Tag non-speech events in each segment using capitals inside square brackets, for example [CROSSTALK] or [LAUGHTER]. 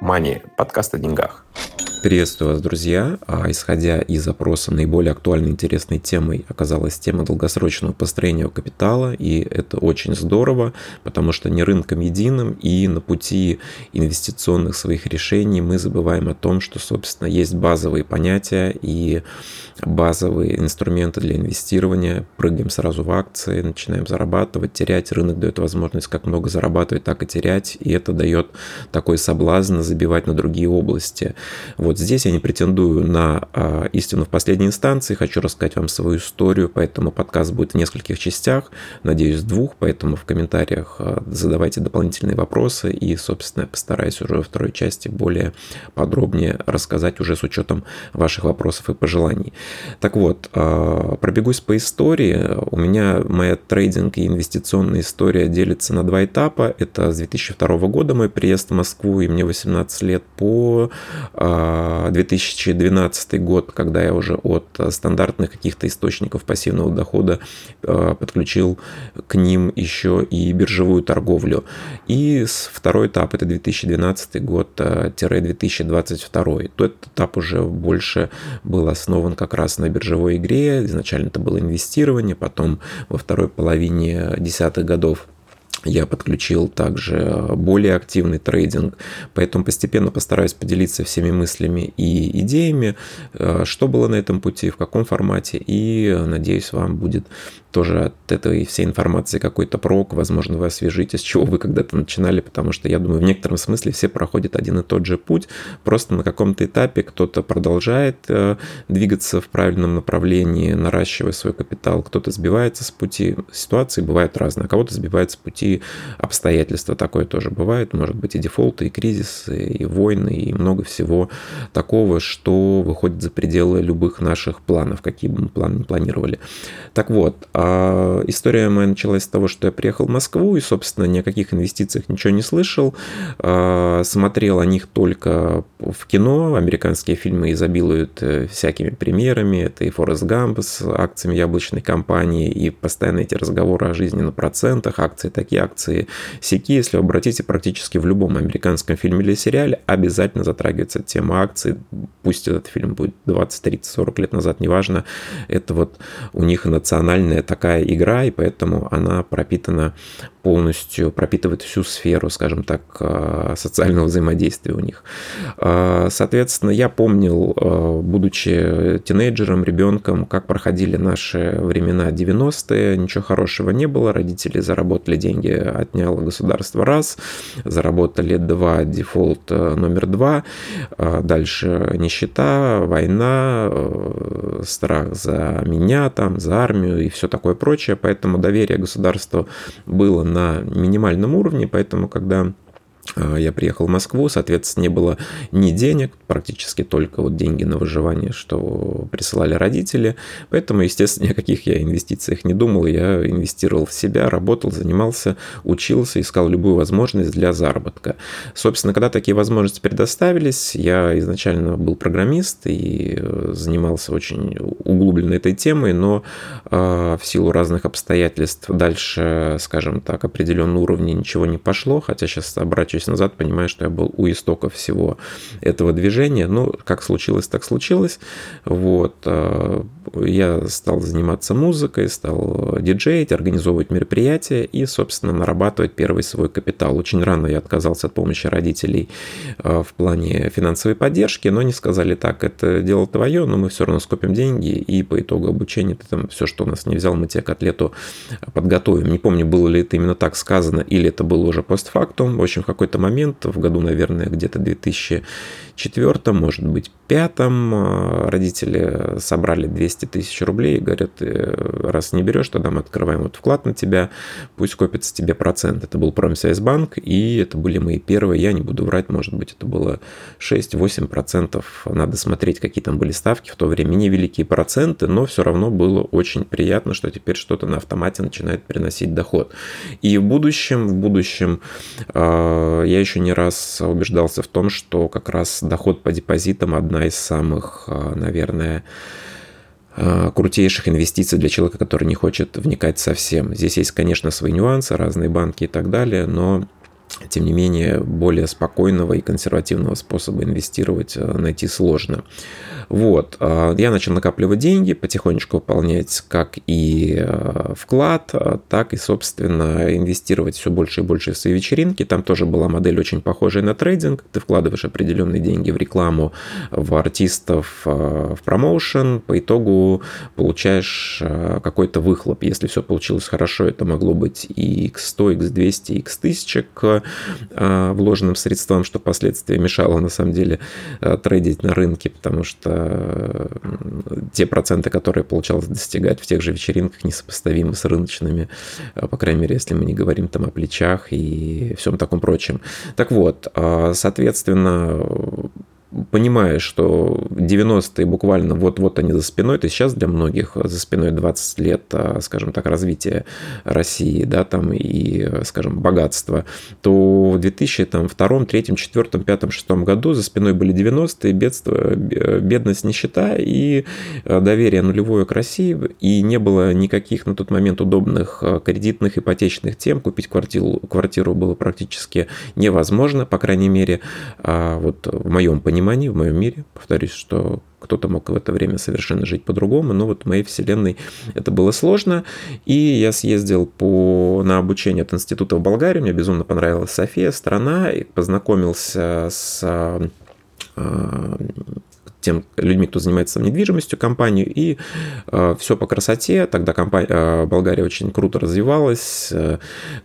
Мани. Подкаст о деньгах. Приветствую вас, друзья. А, исходя из запроса, наиболее актуальной интересной темой оказалась тема долгосрочного построения капитала, и это очень здорово, потому что не рынком единым, и на пути инвестиционных своих решений мы забываем о том, что, собственно, есть базовые понятия и базовые инструменты для инвестирования, прыгаем сразу в акции, начинаем зарабатывать, терять, рынок дает возможность как много зарабатывать, так и терять, и это дает такой соблазн забивать на другие области. Вот здесь я не претендую на а, истину в последней инстанции, хочу рассказать вам свою историю, поэтому подкаст будет в нескольких частях, надеюсь, двух, поэтому в комментариях а, задавайте дополнительные вопросы и, собственно, я постараюсь уже во второй части более подробнее рассказать уже с учетом ваших вопросов и пожеланий. Так вот, а, пробегусь по истории. У меня моя трейдинг и инвестиционная история делится на два этапа. Это с 2002 года мой приезд в Москву, и мне 18 лет, по 2012 год, когда я уже от стандартных каких-то источников пассивного дохода э, подключил к ним еще и биржевую торговлю. И второй этап это 2012 год-2022. Э, Тот этап уже больше был основан как раз на биржевой игре. Изначально это было инвестирование, потом во второй половине десятых годов я подключил также более активный трейдинг, поэтому постепенно постараюсь поделиться всеми мыслями и идеями, э, что было на этом пути, в каком формате, и надеюсь, вам будет тоже от этой всей информации какой-то прок, возможно, вы освежите, с чего вы когда-то начинали, потому что я думаю, в некотором смысле все проходят один и тот же путь, просто на каком-то этапе кто-то продолжает э, двигаться в правильном направлении, наращивая свой капитал, кто-то сбивается с пути, ситуации бывают разные, а кого-то сбивает с пути обстоятельства, такое тоже бывает, может быть и дефолты, и кризисы, и войны, и много всего такого, что выходит за пределы любых наших планов, какие бы мы планы не планировали. Так вот, а история моя началась с того, что я приехал в Москву и, собственно, ни о каких инвестициях ничего не слышал. А, смотрел о них только в кино. Американские фильмы изобилуют э, всякими примерами. Это и Форест Гамп с акциями яблочной компании, и постоянно эти разговоры о жизни на процентах, акции такие, акции сики. Если вы обратите, практически в любом американском фильме или сериале обязательно затрагивается тема акций. Пусть этот фильм будет 20, 30, 40 лет назад, неважно. Это вот у них национальная такая игра, и поэтому она пропитана полностью, пропитывает всю сферу, скажем так, э, социального взаимодействия у них. Э, соответственно, я помнил, э, будучи тинейджером, ребенком, как проходили наши времена 90-е, ничего хорошего не было, родители заработали деньги, отняло государство раз, заработали два, дефолт номер два, дальше нищета, война, страх за меня, там, за армию и все такое прочее, поэтому доверие государству было на минимальном уровне, поэтому когда я приехал в Москву, соответственно, не было ни денег, практически только вот деньги на выживание, что присылали родители. Поэтому, естественно, [LAUGHS] ни о каких я инвестициях не думал. Я инвестировал в себя, работал, занимался, учился, искал любую возможность для заработка. Собственно, когда такие возможности предоставились, я изначально был программист и э, занимался очень углубленно этой темой, но э, в силу разных обстоятельств дальше, скажем так, определенного уровня ничего не пошло, хотя сейчас обращаюсь оборачиваясь назад, понимаю, что я был у истоков всего этого движения. Ну, как случилось, так случилось. Вот. Я стал заниматься музыкой, стал диджеить, организовывать мероприятия и, собственно, нарабатывать первый свой капитал. Очень рано я отказался от помощи родителей э, в плане финансовой поддержки, но они сказали так, это дело твое, но мы все равно скопим деньги, и по итогу обучения ты там все, что у нас не взял, мы тебе к подготовим. Не помню, было ли это именно так сказано, или это было уже постфактум. В общем, в какой-то момент, в году, наверное, где-то 2004, может быть, пятом э, родители собрали 200 тысяч рублей и говорят, раз не берешь, тогда мы открываем вот вклад на тебя, пусть копится тебе процент. Это был Промсвязьбанк, и это были мои первые, я не буду врать, может быть, это было 6-8%. Надо смотреть, какие там были ставки в то время. Невеликие проценты, но все равно было очень приятно, что теперь что-то на автомате начинает приносить доход. И в будущем, в будущем э, я еще не раз убеждался в том, что как раз доход по депозитам одна из самых, а, наверное, а, крутейших инвестиций для человека, который не хочет вникать совсем. Здесь есть, конечно, свои нюансы, разные банки и так далее, но тем не менее, более спокойного и консервативного способа инвестировать найти сложно. Вот, я начал накапливать деньги, потихонечку выполнять как и вклад, так и, собственно, инвестировать все больше и больше в свои вечеринки. Там тоже была модель очень похожая на трейдинг. Ты вкладываешь определенные деньги в рекламу, в артистов, в промоушен. По итогу получаешь какой-то выхлоп. Если все получилось хорошо, это могло быть и x100, x200, x1000 к а, вложенным средствам, что впоследствии мешало на самом деле а, трейдить на рынке, потому что те проценты, которые получалось достигать в тех же вечеринках, несопоставимы с рыночными, по крайней мере, если мы не говорим там о плечах и всем таком прочем. Так вот, соответственно, понимаешь, что 90-е буквально вот-вот они за спиной, то сейчас для многих за спиной 20 лет, а, скажем так, развития России, да, там и, скажем, богатства, то в 2002, 2003, 2004, 2005, 2006 году за спиной были 90-е, бедство, бедность, нищета и а, доверие нулевое к России, и не было никаких на тот момент удобных а, кредитных, ипотечных тем, купить квартиру, квартиру было практически невозможно, по крайней мере, вот в моем понимании понимании, в моем мире. Повторюсь, что кто-то мог в это время совершенно жить по-другому, но вот в моей вселенной это было сложно. И я съездил по, на обучение от института в Болгарии, мне безумно понравилась София, страна, и познакомился с а, тем людьми, кто занимается недвижимостью, компанию, и э, все по красоте. Тогда компания, э, Болгария очень круто развивалась, э,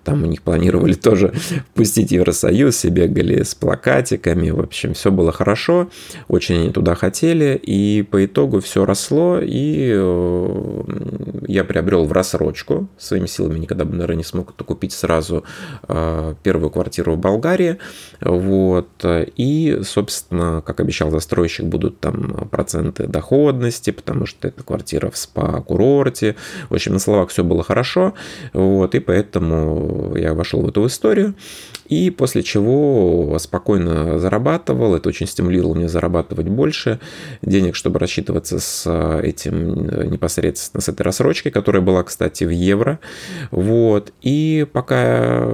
там у них планировали [LAUGHS] тоже пустить Евросоюз, и бегали с плакатиками, в общем, все было хорошо, очень они туда хотели, и по итогу все росло, и э, я приобрел в рассрочку, своими силами никогда бы, наверное, не смог это купить сразу э, первую квартиру в Болгарии, вот, и, собственно, как обещал застройщик, будут там проценты доходности, потому что это квартира в спа-курорте. В общем, на словах все было хорошо, вот, и поэтому я вошел в эту историю, и после чего спокойно зарабатывал, это очень стимулировало меня зарабатывать больше денег, чтобы рассчитываться с этим непосредственно, с этой рассрочкой, которая была, кстати, в евро, вот, и пока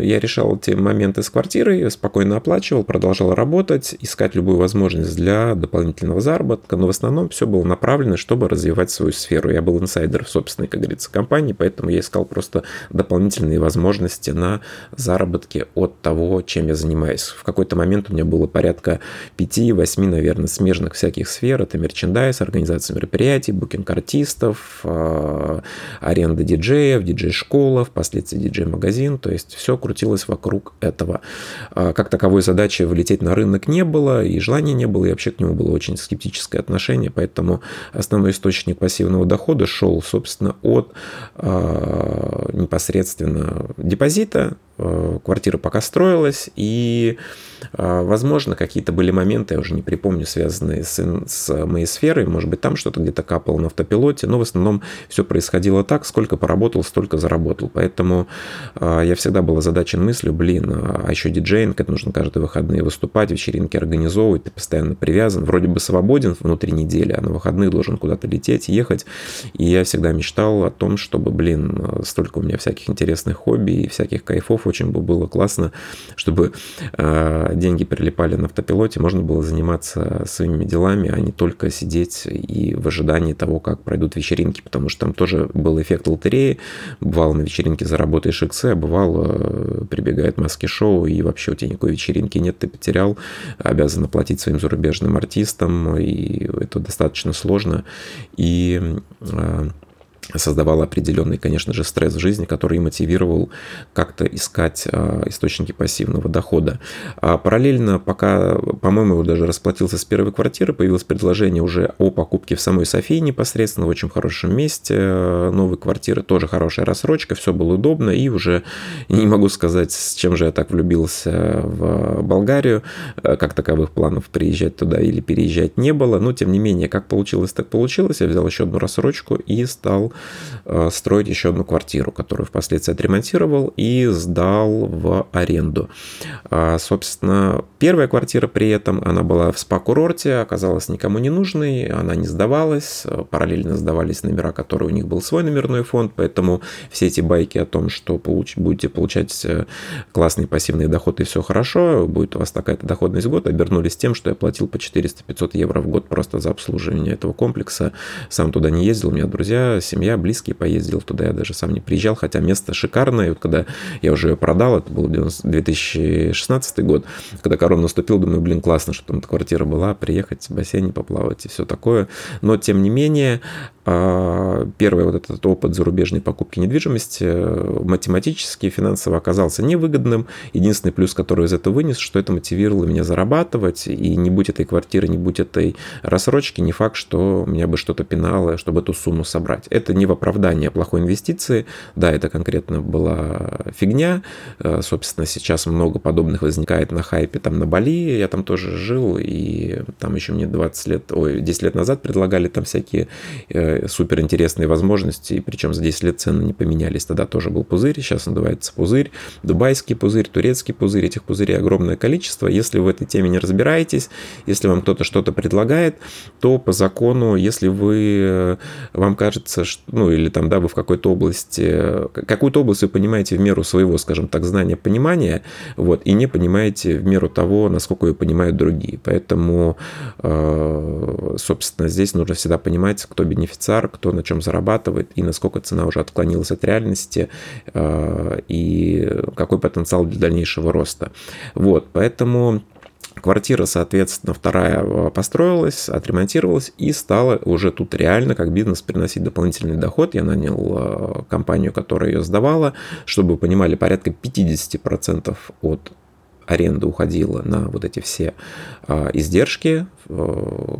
я решал эти моменты с квартирой, спокойно оплачивал, продолжал работать, искать любую возможность для дополнительного дополнительного заработка, но в основном все было направлено, чтобы развивать свою сферу. Я был инсайдер в собственной, как говорится, компании, поэтому я искал просто дополнительные возможности на заработки от того, чем я занимаюсь. В какой-то момент у меня было порядка 5-8, наверное, смежных всяких сфер. Это мерчендайз, организация мероприятий, букинг артистов, а, аренда диджеев, диджей-школа, впоследствии диджей-магазин. То есть все крутилось вокруг этого. А, как таковой задачи влететь на рынок не было, и желания не было, и вообще к нему было очень скептическое отношение, поэтому основной источник пассивного дохода шел, собственно, от э, непосредственно депозита, квартира пока строилась, и возможно, какие-то были моменты, я уже не припомню, связанные с, с моей сферой. Может быть, там что-то где-то капало на автопилоте, но в основном все происходило так, сколько поработал, столько заработал. Поэтому а, я всегда был озадачен мыслью, блин, а еще диджейнг, это нужно каждые выходные выступать, вечеринки организовывать, ты постоянно привязан, вроде бы свободен внутри недели, а на выходные должен куда-то лететь, ехать. И я всегда мечтал о том, чтобы, блин, столько у меня всяких интересных хобби и всяких кайфов, очень бы было классно, чтобы деньги прилипали на автопилоте, можно было заниматься своими делами, а не только сидеть и в ожидании того, как пройдут вечеринки, потому что там тоже был эффект лотереи. Бывало на вечеринке заработаешь иксы, а бывало э, прибегает маски-шоу, и вообще у тебя никакой вечеринки нет, ты потерял, обязан оплатить своим зарубежным артистам, и это достаточно сложно. И э, создавал определенный, конечно же, стресс в жизни, который мотивировал как-то искать а, источники пассивного дохода. А параллельно, пока, по-моему, даже расплатился с первой квартиры, появилось предложение уже о покупке в самой Софии непосредственно, в очень хорошем месте, новой квартиры, тоже хорошая рассрочка, все было удобно, и уже не могу сказать, с чем же я так влюбился в Болгарию, как таковых планов приезжать туда или переезжать не было, но тем не менее, как получилось, так получилось, я взял еще одну рассрочку и стал строить еще одну квартиру, которую впоследствии отремонтировал и сдал в аренду. А, собственно, Первая квартира при этом, она была в спа-курорте, оказалась никому не нужной, она не сдавалась, параллельно сдавались номера, которые у них был свой номерной фонд, поэтому все эти байки о том, что получ, будете получать э, классный пассивный доход и все хорошо, будет у вас такая-то доходность в год, обернулись тем, что я платил по 400-500 евро в год просто за обслуживание этого комплекса. Сам туда не ездил, у меня друзья, семья, близкие поездил туда, я даже сам не приезжал, хотя место шикарное. Вот когда я уже ее продал, это был 2016 год, когда корона наступил, думаю, блин, классно, что там квартира была, приехать в бассейне поплавать и все такое. Но, тем не менее, первый вот этот опыт зарубежной покупки недвижимости э, математически, финансово оказался невыгодным. Единственный плюс, который из этого вынес, что это мотивировало меня зарабатывать, и не будь этой квартиры, не будь этой рассрочки, не факт, что меня бы что-то пинало, чтобы эту сумму собрать. Это не в оправдание плохой инвестиции, да, это конкретно была фигня, э, собственно, сейчас много подобных возникает на хайпе, там на Бали, я там тоже жил, и там еще мне 20 лет, ой, 10 лет назад предлагали там всякие э, супер интересные возможности, и причем за 10 лет цены не поменялись, тогда тоже был пузырь, сейчас надувается пузырь, дубайский пузырь, турецкий пузырь, этих пузырей огромное количество, если вы в этой теме не разбираетесь, если вам кто-то что-то предлагает, то по закону, если вы, э, вам кажется, что, ну или там, да, вы в какой-то области, какую-то область вы понимаете в меру своего, скажем так, знания, понимания, вот, и не понимаете в меру того, насколько ее понимают другие. Поэтому, э, собственно, здесь нужно всегда понимать, кто бенефициар, кто на чем зарабатывает, и насколько цена уже отклонилась от реальности, э, и какой потенциал для дальнейшего роста. Вот, поэтому Квартира, соответственно, вторая э, построилась, отремонтировалась и стала уже тут реально как бизнес приносить дополнительный доход. Я нанял э, компанию, которая ее сдавала, чтобы вы понимали, порядка 50% от аренда уходила на вот эти все а, издержки,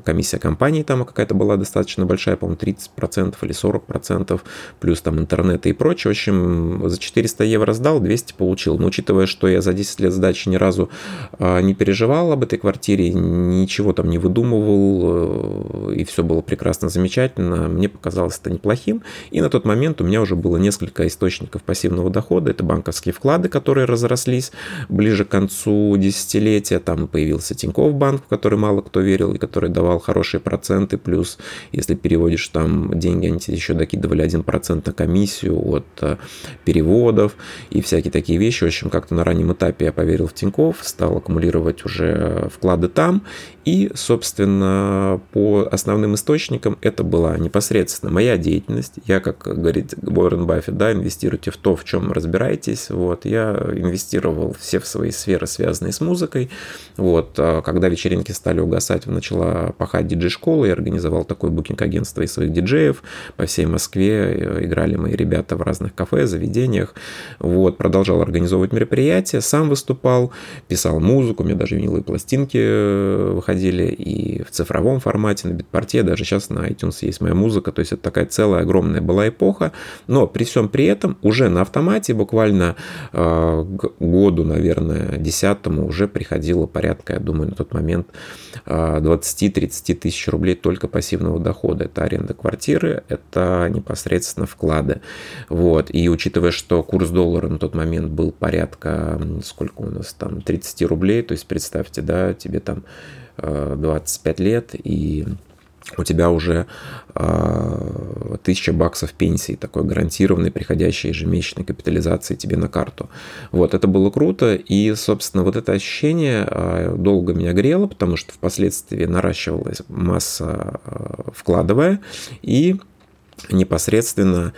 комиссия компании там какая-то была достаточно большая, по-моему, 30% или 40%, плюс там интернет и прочее. В общем, за 400 евро сдал, 200 получил. Но учитывая, что я за 10 лет сдачи ни разу а, не переживал об этой квартире, ничего там не выдумывал, э, и все было прекрасно, замечательно, мне показалось это неплохим. И на тот момент у меня уже было несколько источников пассивного дохода. Это банковские вклады, которые разрослись ближе к концу десятилетия. Там появился Тинькофф банк, в который мало кто верил верил и который давал хорошие проценты, плюс если переводишь там деньги, они тебе еще докидывали 1% на комиссию от э, переводов и всякие такие вещи. В общем, как-то на раннем этапе я поверил в Тиньков, стал аккумулировать уже вклады там, и, собственно, по основным источникам это была непосредственно моя деятельность. Я, как говорит Уоррен Баффет, да, инвестируйте в то, в чем разбираетесь. Вот, я инвестировал все в свои сферы, связанные с музыкой. Вот, а когда вечеринки стали угасать, начала пахать диджей-школа, я организовал такое букинг-агентство из своих диджеев по всей Москве. Играли мои ребята в разных кафе, заведениях. Вот, продолжал организовывать мероприятия, сам выступал, писал музыку, у меня даже виниловые пластинки э, выходили и в цифровом формате, на битпорте, даже сейчас на iTunes есть моя музыка, то есть это такая целая огромная была эпоха, но при всем при этом уже на автомате буквально э, к году, наверное, десятому уже приходило порядка, я думаю, на тот момент э, 20-30 тысяч рублей только пассивного дохода. Это аренда квартиры, это непосредственно вклады. Вот. И учитывая, что курс доллара на тот момент был порядка, сколько у нас там, 30 рублей, то есть представьте, да, тебе там 25 лет, и у тебя уже э, 1000 баксов пенсии, такой гарантированной, приходящей ежемесячной капитализации тебе на карту. Вот, это было круто, и, собственно, вот это ощущение э, долго меня грело, потому что впоследствии наращивалась масса э, вкладывая, и непосредственно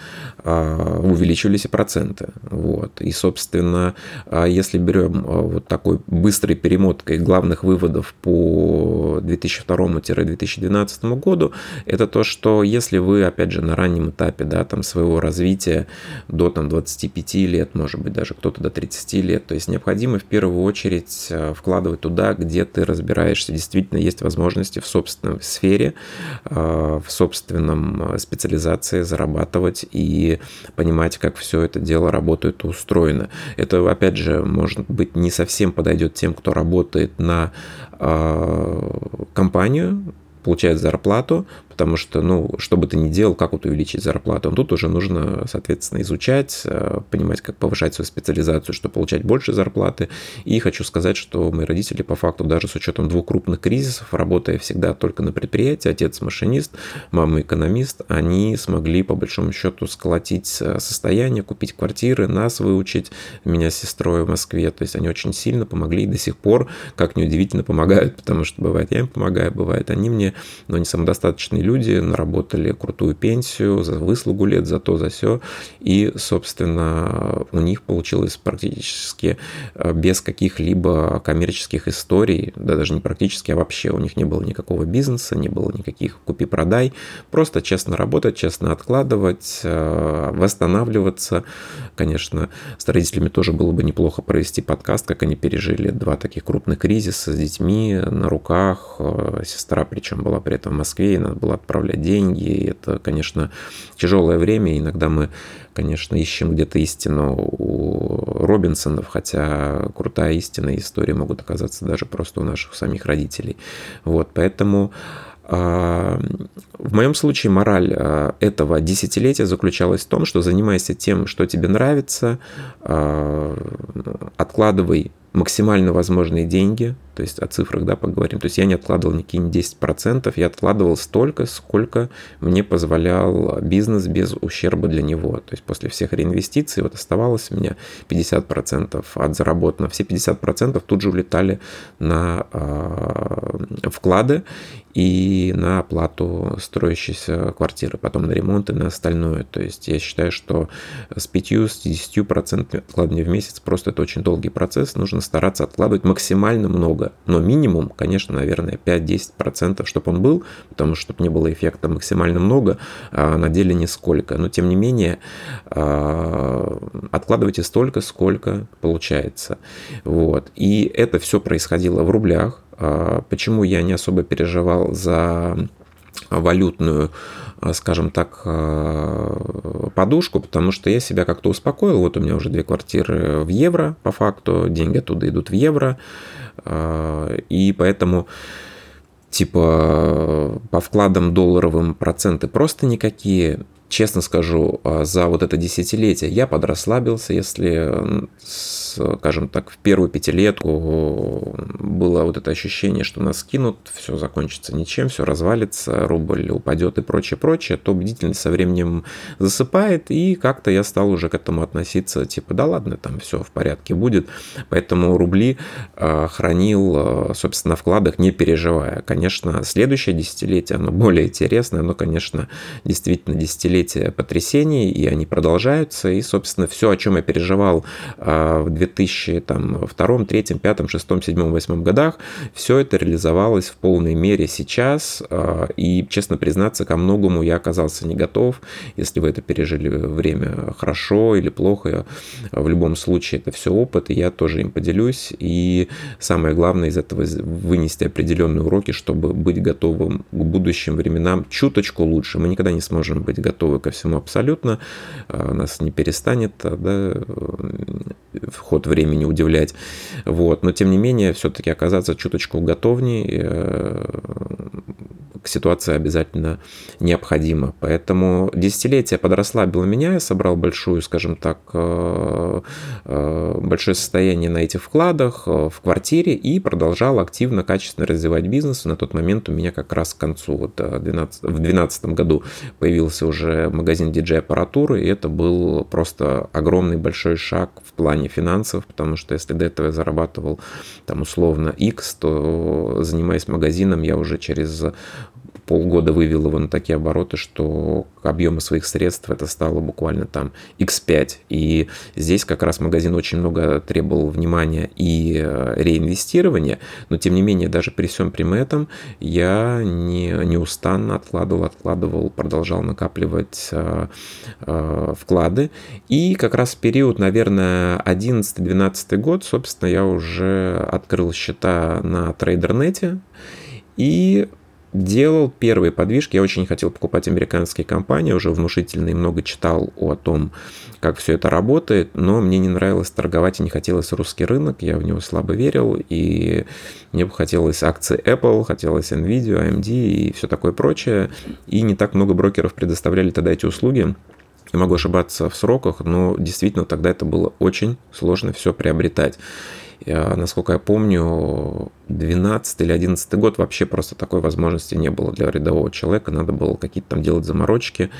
а, увеличивались и проценты. Вот. И, собственно, а, если берем а, вот такой быстрой перемоткой главных выводов по 2002-2012 году, это то, что если вы, опять же, на раннем этапе да, там, своего развития до там, 25 лет, может быть, даже кто-то до 30 лет, то есть необходимо в первую очередь вкладывать туда, где ты разбираешься, действительно есть возможности в собственной сфере, в собственном специализации организации, зарабатывать и понимать, как все это дело работает и устроено. Это, опять же, может быть, не совсем подойдет тем, кто работает на э, компанию, получает зарплату, потому что, ну, что бы ты ни делал, как вот увеличить зарплату, тут уже нужно, соответственно, изучать, э, понимать, как повышать свою специализацию, чтобы получать больше зарплаты. И хочу сказать, что мои родители, по факту, даже с учетом двух крупных кризисов, работая всегда только на предприятии, отец машинист, мама экономист, они смогли, по большому счету, сколотить э, состояние, купить квартиры, нас выучить, меня с сестрой в Москве. То есть они очень сильно помогли и до сих пор, как неудивительно, помогают, [LAUGHS] потому что бывает я им помогаю, бывает они мне, но они самодостаточные люди, наработали крутую пенсию за выслугу лет, за то, за все. И, собственно, у них получилось практически э, без каких-либо коммерческих историй, да даже не практически, а вообще у них не было никакого бизнеса, не было никаких купи-продай, просто честно работать, честно откладывать, э, восстанавливаться. Конечно, с родителями тоже было бы неплохо провести подкаст, как они пережили два таких крупных кризиса с детьми на руках. Э, сестра причем была при этом в Москве, и надо было отправлять деньги. И это, конечно, тяжелое время. Иногда мы, конечно, ищем где-то истину у Робинсонов, хотя крутая истина и истории могут оказаться даже просто у наших самих родителей. Вот, поэтому а, в моем случае мораль а, этого десятилетия заключалась в том, что занимайся тем, что тебе нравится, а, откладывай максимально возможные деньги, то есть о цифрах, да, поговорим. То есть я не откладывал никакие 10%, я откладывал столько, сколько мне позволял бизнес без ущерба для него. То есть после всех реинвестиций вот оставалось у меня 50% от заработанного. Все 50% тут же улетали на э, вклады и на оплату строящейся квартиры, потом на ремонт и на остальное. То есть я считаю, что с 5-10% откладывания в месяц просто это очень долгий процесс, нужно стараться откладывать максимально много, но минимум, конечно, наверное, 5-10%, чтобы он был, потому что чтобы не было эффекта максимально много, а на деле нисколько. Но тем не менее, а, откладывайте столько, сколько получается. Вот. И это все происходило в рублях. А, почему я не особо переживал за валютную, а, скажем так, а, подушку, потому что я себя как-то успокоил. Вот у меня уже две квартиры в евро, по факту, деньги оттуда идут в евро, и поэтому типа по вкладам долларовым проценты просто никакие честно скажу, а, за вот это десятилетие я подрасслабился, если, скажем так, в первую пятилетку было вот это ощущение, что нас кинут, все закончится ничем, все развалится, рубль упадет и прочее, прочее, то бдительность со временем засыпает, и как-то я стал уже к этому относиться, типа, да ладно, там все в порядке будет, поэтому рубли а, хранил, а, собственно, на вкладах, не переживая. Конечно, следующее десятилетие, оно более интересное, оно, конечно, действительно десятилетие десятилетия потрясений, и они продолжаются. И, собственно, все, о чем я переживал а, в 2002, 2003, 2005, 2006, 2007, 2008 годах, все это реализовалось в полной мере сейчас. А, и, честно признаться, ко многому я оказался не готов. Если вы это пережили время хорошо или плохо, в любом случае это все опыт, и я тоже им поделюсь. И самое главное из этого вынести определенные уроки, чтобы быть готовым к будущим временам чуточку лучше. Мы никогда не сможем быть готовы готовы ко всему абсолютно, а, нас не перестанет а, да, вход времени удивлять. Вот. Но тем не менее, все-таки оказаться чуточку готовней э, к ситуации обязательно необходимо. Поэтому десятилетие подрасслабило меня, я собрал большую, скажем так, э, э, большое состояние на этих вкладах в квартире и продолжал активно, качественно развивать бизнес. На тот момент у меня как раз к концу, вот 12, в 2012 году появился уже магазин диджей-аппаратуры, и это был просто огромный большой шаг в плане финансов, потому что если до этого я зарабатывал там условно X, то занимаясь магазином, я уже через полгода вывел его на такие обороты, что объемы своих средств это стало буквально там x5. И здесь как раз магазин очень много требовал внимания и э, реинвестирования, но тем не менее даже при всем при этом я не, неустанно откладывал, откладывал, продолжал накапливать э, э, вклады. И как раз в период, наверное, 11-12 год, собственно, я уже открыл счета на трейдернете. И делал первые подвижки. Я очень хотел покупать американские компании, уже внушительные, много читал о том, как все это работает, но мне не нравилось торговать и не хотелось русский рынок, я в него слабо верил, и мне бы хотелось акции Apple, хотелось Nvidia, AMD и все такое прочее, и не так много брокеров предоставляли тогда эти услуги. Я могу ошибаться в сроках, но действительно тогда это было очень сложно все приобретать. Я, насколько я помню, 12 или 11 год вообще просто такой возможности не было для рядового человека. Надо было какие-то там делать заморочки.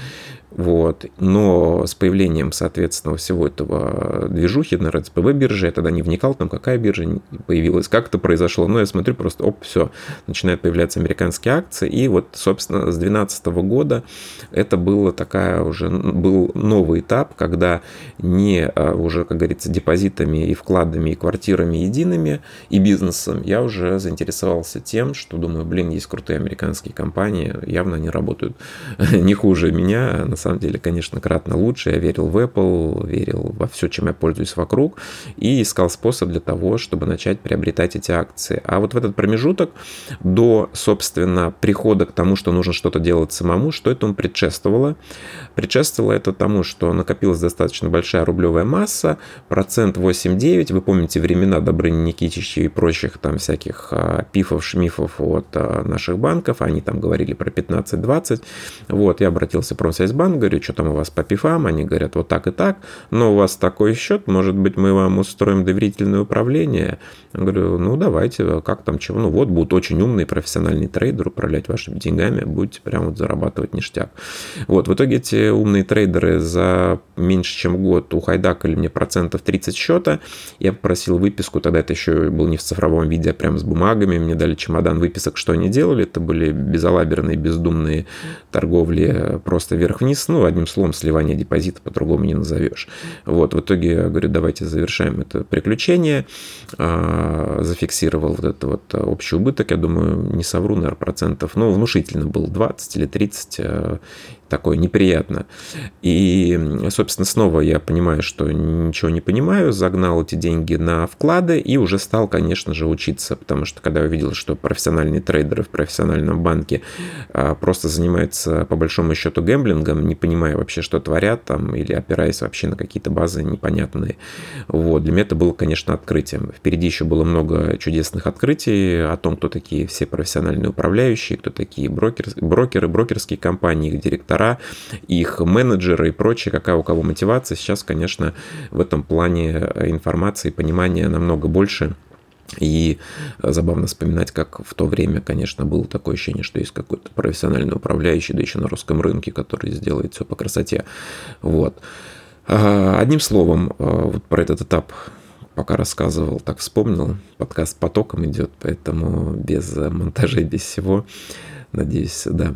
Вот. Но с появлением, соответственно, всего этого движухи на РЦПБ бирже, я тогда не вникал, там какая биржа появилась, как это произошло. Но я смотрю просто, оп, все, начинают появляться американские акции. И вот, собственно, с 2012 года это было такая уже, был новый этап, когда не а, уже, как говорится, депозитами и вкладами, и квартирами едиными, и бизнесом, я уже заинтересовался тем, что думаю, блин, есть крутые американские компании, явно они работают [LAUGHS] не хуже меня, на самом деле, конечно, кратно лучше. Я верил в Apple, верил во все, чем я пользуюсь вокруг, и искал способ для того, чтобы начать приобретать эти акции. А вот в этот промежуток до, собственно, прихода к тому, что нужно что-то делать самому, что этому предшествовало? Предшествовало это тому, что накопилась достаточно большая рублевая масса, процент 8-9, вы помните времена Добрыни Никитича и прочих там всяких а, пифов, шмифов от а, наших банков, они там говорили про 15-20, вот, я обратился в Промсвязьбанк, банк, говорю, что там у вас по пифам, они говорят, вот так и так, но у вас такой счет, может быть, мы вам устроим доверительное управление. Я говорю, ну давайте, как там чего, ну вот будут очень умные профессиональные трейдеры управлять вашими деньгами, будете прям вот зарабатывать ништяк. Вот, в итоге эти умные трейдеры за меньше, чем год ухайдакали мне процентов 30 счета, я попросил выписку, тогда это еще был не в цифровом виде, а прям с бумагами, мне дали чемодан выписок, что они делали, это были безалаберные, бездумные торговли просто вверх-вниз, вниз, ну, одним словом, сливание депозита по-другому не назовешь. Вот, в итоге я говорю, давайте завершаем это приключение, а, зафиксировал вот этот вот общий убыток, я думаю, не совру, наверное, процентов, ну, внушительно был 20 или 30, такое неприятно. И, собственно, снова я понимаю, что ничего не понимаю, загнал эти деньги на вклады и уже стал, конечно же, учиться, потому что когда я увидел, что профессиональные трейдеры в профессиональном банке а, просто занимаются, по большому счету, гэмблингом, не понимая вообще, что творят там, или опираясь вообще на какие-то базы непонятные. Вот. Для меня это было, конечно, открытием. Впереди еще было много чудесных открытий о том, кто такие все профессиональные управляющие, кто такие брокеры, брокеры брокерские компании, их директора, директора, их менеджеры и прочее, какая у кого мотивация. Сейчас, конечно, в этом плане информации и понимания намного больше. И забавно вспоминать, как в то время, конечно, было такое ощущение, что есть какой-то профессиональный управляющий, да еще на русском рынке, который сделает все по красоте. Вот. А, одним словом, а, вот про этот этап пока рассказывал, так вспомнил. Подкаст потоком идет, поэтому без монтажей, без всего. Надеюсь, да,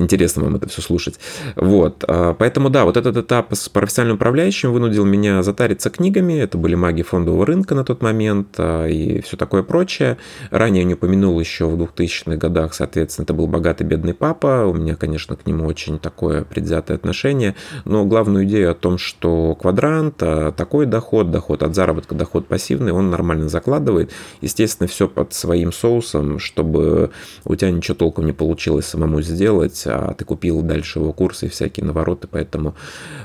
интересно вам это все слушать. Вот, а, поэтому да, вот этот этап с профессиональным управляющим вынудил меня затариться книгами, это были маги фондового рынка на тот момент а, и все такое прочее. Ранее я не упомянул еще в 2000-х годах, соответственно, это был богатый бедный папа, у меня, конечно, к нему очень такое предвзятое отношение, но главную идею о том, что квадрант, а, такой доход, доход от заработка, доход пассивный, он нормально закладывает, естественно, все под своим соусом, чтобы у тебя ничего толком не получилось самому сделать, а ты купил дальше его курсы всякие навороты, поэтому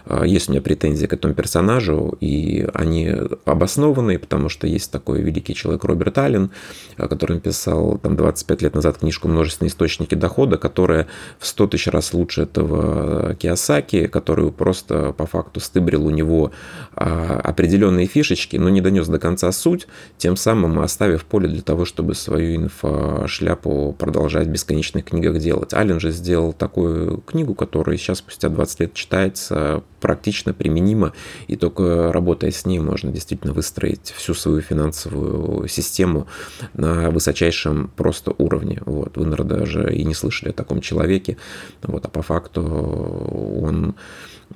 а, есть у меня претензии к этому персонажу, и они обоснованные, потому что есть такой великий человек Роберт Аллен, а, который написал там 25 лет назад книжку «Множественные источники дохода», которая в 100 тысяч раз лучше этого Киосаки, который просто по факту стыбрил у него а, определенные фишечки, но не донес до конца суть, тем самым оставив поле для того, чтобы свою инфошляпу продолжать в бесконечных книгах делать. Аллен же сделал такую книгу, которая сейчас спустя 20 лет читается практично применима, и только работая с ней можно действительно выстроить всю свою финансовую систему на высочайшем просто уровне. Вот. Вы, наверное, даже и не слышали о таком человеке, вот, а по факту он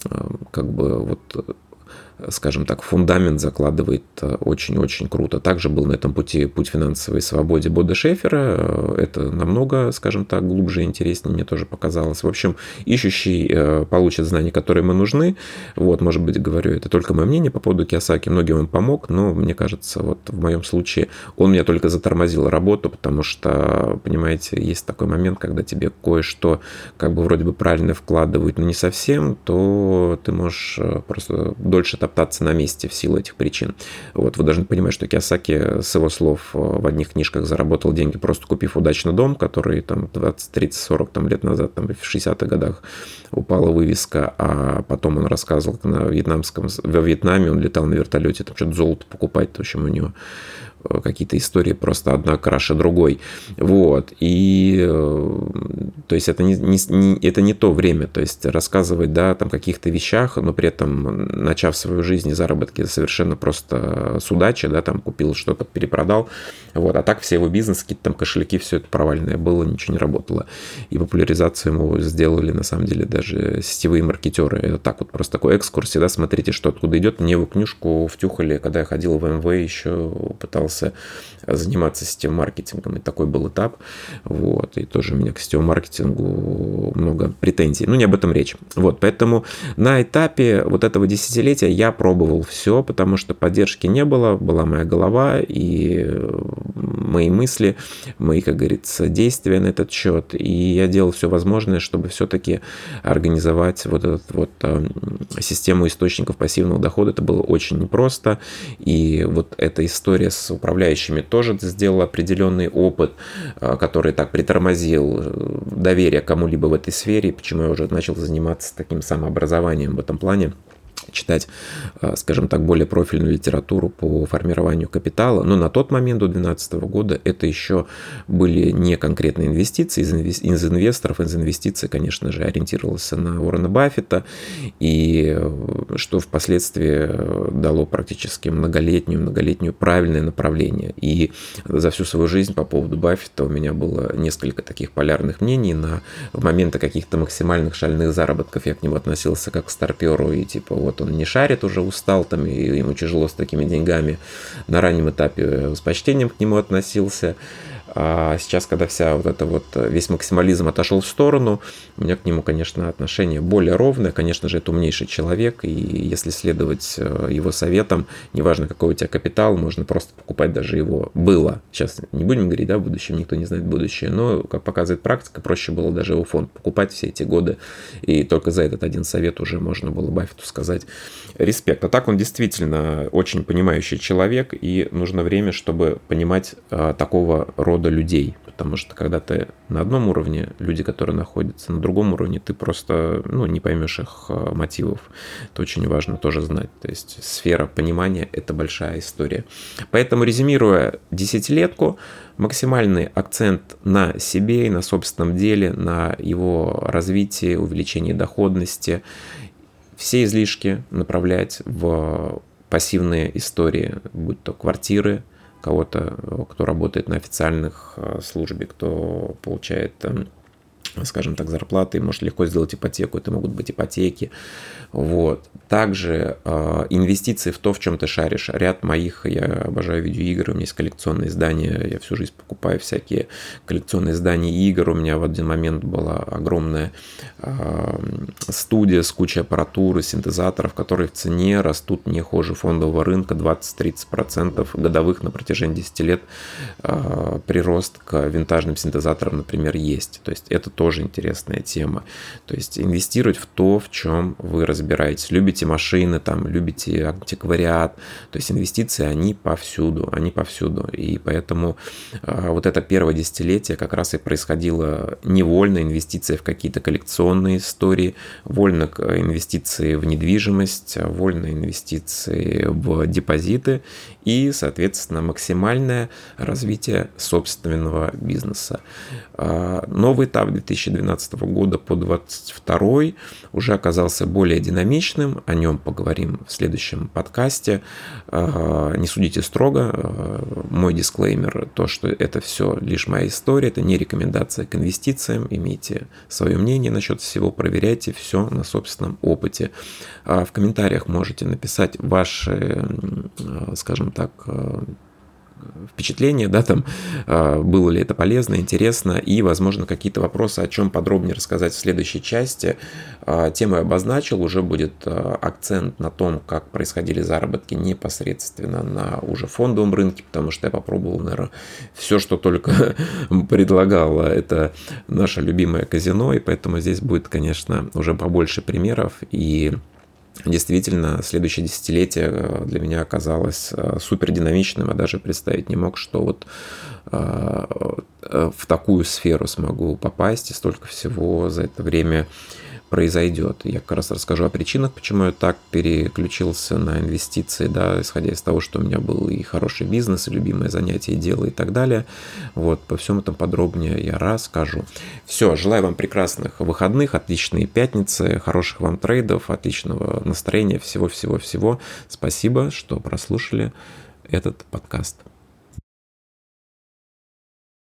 э, как бы вот скажем так, фундамент закладывает очень-очень круто. Также был на этом пути путь финансовой свободе Бода Шефера. Это намного, скажем так, глубже и интереснее мне тоже показалось. В общем, ищущий получит знания, которые ему нужны. Вот, может быть, говорю, это только мое мнение по поводу Киосаки. Многим он помог, но мне кажется, вот в моем случае он меня только затормозил работу, потому что, понимаете, есть такой момент, когда тебе кое-что как бы вроде бы правильно вкладывают, но не совсем, то ты можешь э, просто дольше топтаться на месте в силу этих причин. Вот вы должны понимать, что Киосаки с его слов э, в одних книжках заработал деньги, просто купив удачно дом, который там 20, 30, 40 там, лет назад, там, в 60-х годах упала вывеска, а потом он рассказывал, на вьетнамском, во Вьетнаме он летал на вертолете, там что-то золото покупать, в общем, у него Э, какие-то истории просто одна краше другой. Вот. И э, то есть это не, не, это не то время. То есть рассказывать, да, там каких-то вещах, но при этом начав свою жизнь и заработки совершенно просто с удачи, да, там купил что-то, перепродал. Вот. А так все его бизнес, какие-то там кошельки, все это провальное было, ничего не работало. И популяризацию ему сделали, на самом деле, даже сетевые маркетеры. Это так вот просто такой экскурс, да, смотрите, что откуда идет. Мне его книжку втюхали, когда я ходил в МВ, еще пытался пытался заниматься сетевым маркетингом, и такой был этап. Вот, и тоже у меня к сетевому маркетингу много претензий. Ну, не об этом речь. Вот, поэтому на этапе вот этого десятилетия я пробовал все, потому что поддержки не было, была моя голова и мои мысли, мои, как говорится, действия на этот счет. И я делал все возможное, чтобы все-таки организовать вот эту вот э, систему источников пассивного дохода. Это было очень непросто. И вот эта история с управляющими тоже сделал определенный опыт, э, который так притормозил э, доверие кому-либо в этой сфере, почему я уже начал заниматься таким самообразованием в этом плане читать, э, скажем так, более профильную литературу по формированию капитала. Но на тот момент, до 2012 года, это еще были не конкретные инвестиции из инвесторов. Из инвестиций, конечно же, ориентировался на Уоррена Баффета, и э, что впоследствии э, дало практически многолетнюю, многолетнюю правильное направление. И за всю свою жизнь по поводу Баффета у меня было несколько таких полярных мнений. На моменты каких-то максимальных шальных заработков я к нему относился как к старперу и типа вот он не шарит, уже устал там, и ему тяжело с такими деньгами. На раннем этапе с почтением к нему относился. А сейчас, когда вся вот это вот, весь максимализм отошел в сторону, у меня к нему, конечно, отношение более ровное. Конечно же, это умнейший человек, и если следовать э, его советам, неважно, какой у тебя капитал, можно просто покупать даже его. Было. Сейчас не будем говорить, да, в будущем, никто не знает будущее, но, как показывает практика, проще было даже его фонд покупать все эти годы, и только за этот один совет уже можно было Баффету сказать респект. А так он действительно очень понимающий человек, и нужно время, чтобы понимать а, такого рода рода людей, потому что когда ты на одном уровне, люди, которые находятся на другом уровне, ты просто ну, не поймешь их э, мотивов. Это очень важно тоже знать. То есть сфера понимания – это большая история. Поэтому, резюмируя десятилетку, максимальный акцент на себе и на собственном деле, на его развитии, увеличении доходности, все излишки направлять в пассивные истории, будь то квартиры, кого-то, кто работает на официальных э, службе, кто получает эм, скажем так, зарплаты, может легко сделать ипотеку, это могут быть ипотеки. Вот. Также э, инвестиции в то, в чем ты шаришь. Ряд моих, я обожаю видеоигры, у меня есть коллекционные издания, я всю жизнь покупаю всякие коллекционные издания игр. У меня в один момент была огромная э, студия с кучей аппаратуры, синтезаторов, которые в цене растут не хуже фондового рынка 20-30% годовых на протяжении 10 лет. Э, прирост к винтажным синтезаторам, например, есть. То есть это тоже интересная тема. То есть инвестировать в то, в чем вы разбираетесь. Любите машины, там, любите антиквариат. То есть инвестиции, они повсюду, они повсюду. И поэтому э, вот это первое десятилетие как раз и происходило невольно инвестиция в какие-то коллекционные истории, вольно инвестиции в недвижимость, вольно инвестиции в депозиты и, соответственно, максимальное развитие собственного бизнеса. А, новый этап 2012 года по 2022 уже оказался более динамичным. О нем поговорим в следующем подкасте. А, не судите строго. А, мой дисклеймер, то, что это все лишь моя история, это не рекомендация к инвестициям. Имейте свое мнение насчет всего, проверяйте все на собственном опыте. В комментариях можете написать ваши, скажем так, впечатление, да, там, а, было ли это полезно, интересно, и, возможно, какие-то вопросы, о чем подробнее рассказать в следующей части. А, тему я обозначил, уже будет а, акцент на том, как происходили заработки непосредственно на уже фондовом рынке, потому что я попробовал, наверное, все, что только [LAUGHS] предлагало, это наше любимое казино, и поэтому здесь будет, конечно, уже побольше примеров, и Действительно, следующее десятилетие э, для меня оказалось э, супер динамичным, я даже представить не мог, что вот э, в такую сферу смогу попасть. И столько всего за это время произойдет. Я как раз расскажу о причинах, почему я так переключился на инвестиции, да, исходя из того, что у меня был и хороший бизнес, и любимое занятие, и дело, и так далее. Вот, по всем этом подробнее я расскажу. Все, желаю вам прекрасных выходных, отличной пятницы, хороших вам трейдов, отличного настроения, всего-всего-всего. Спасибо, что прослушали этот подкаст.